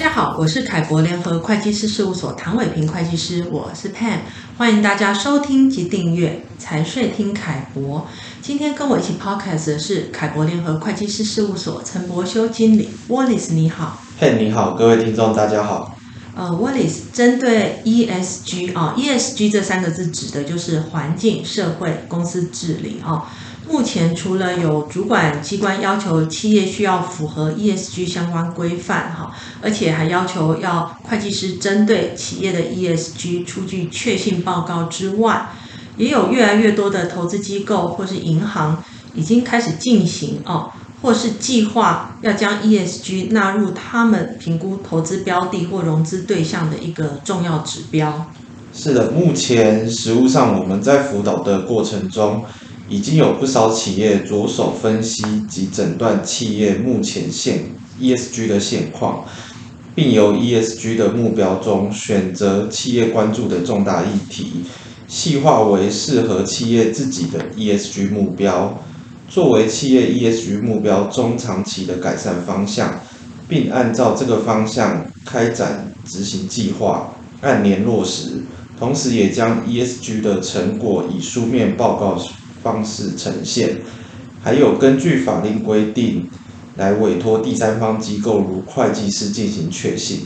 好，我是凯博联合会计师事务所唐伟平会计师，我是 Pan，欢迎大家收听及订阅财税听凯博。今天跟我一起 Podcast 的是凯博联合会计师事务所陈柏修经理，Wallace 你好 Pan 你好，各位听众大家好。呃，Wallace 针对 ESG 啊，ESG 这三个字指的就是环境、社会、公司治理啊。目前除了有主管机关要求企业需要符合 ESG 相关规范哈，而且还要求要会计师针对企业的 ESG 出具确信报告之外，也有越来越多的投资机构或是银行已经开始进行哦，或是计划要将 ESG 纳入他们评估投资标的或融资对象的一个重要指标。是的，目前实务上我们在辅导的过程中。已经有不少企业着手分析及诊断企业目前现 ESG 的现况，并由 ESG 的目标中选择企业关注的重大议题，细化为适合企业自己的 ESG 目标，作为企业 ESG 目标中长期的改善方向，并按照这个方向开展执行计划，按年落实，同时也将 ESG 的成果以书面报告方式呈现，还有根据法令规定来委托第三方机构如会计师进行确信。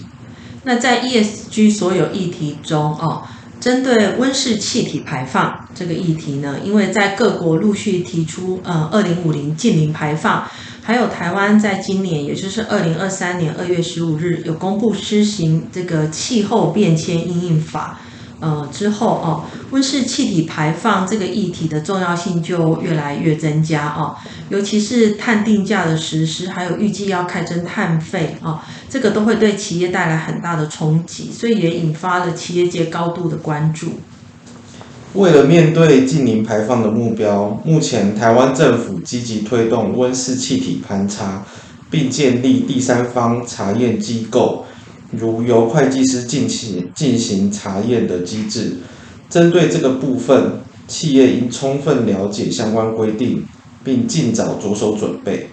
那在 ESG 所有议题中，哦，针对温室气体排放这个议题呢，因为在各国陆续提出呃二零五零净零排放，还有台湾在今年，也就是二零二三年二月十五日有公布施行这个气候变迁应应法。呃，之后哦，温室气体排放这个议题的重要性就越来越增加哦，尤其是碳定价的实施，还有预计要开征碳费哦，这个都会对企业带来很大的冲击，所以也引发了企业界高度的关注。为了面对净零排放的目标，目前台湾政府积极推动温室气体盘查，并建立第三方查验机构。如由会计师进行进行查验的机制，针对这个部分，企业应充分了解相关规定，并尽早着手准备。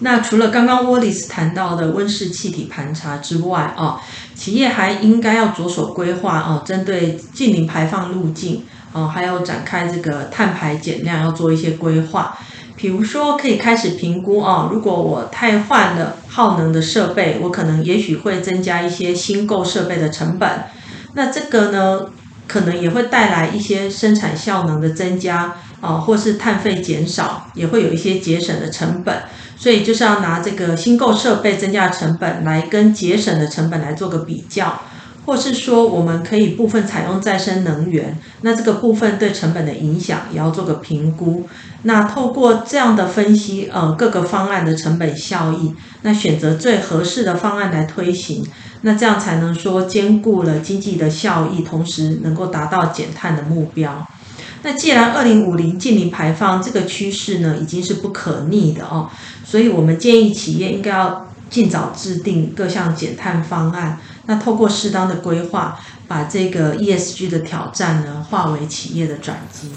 那除了刚刚 Wallace 谈到的温室气体盘查之外，哦，企业还应该要着手规划哦，针对近零排放路径，哦，还有展开这个碳排减量，要做一些规划。比如说，可以开始评估哦，如果我太换了耗能的设备，我可能也许会增加一些新购设备的成本。那这个呢，可能也会带来一些生产效能的增加啊，或是碳费减少，也会有一些节省的成本。所以就是要拿这个新购设备增加的成本来跟节省的成本来做个比较。或是说，我们可以部分采用再生能源，那这个部分对成本的影响也要做个评估。那透过这样的分析，呃，各个方案的成本效益，那选择最合适的方案来推行，那这样才能说兼顾了经济的效益，同时能够达到减碳的目标。那既然二零五零净零排放这个趋势呢，已经是不可逆的哦，所以我们建议企业应该要尽早制定各项减碳方案。那透过适当的规划，把这个 ESG 的挑战呢，化为企业的转机。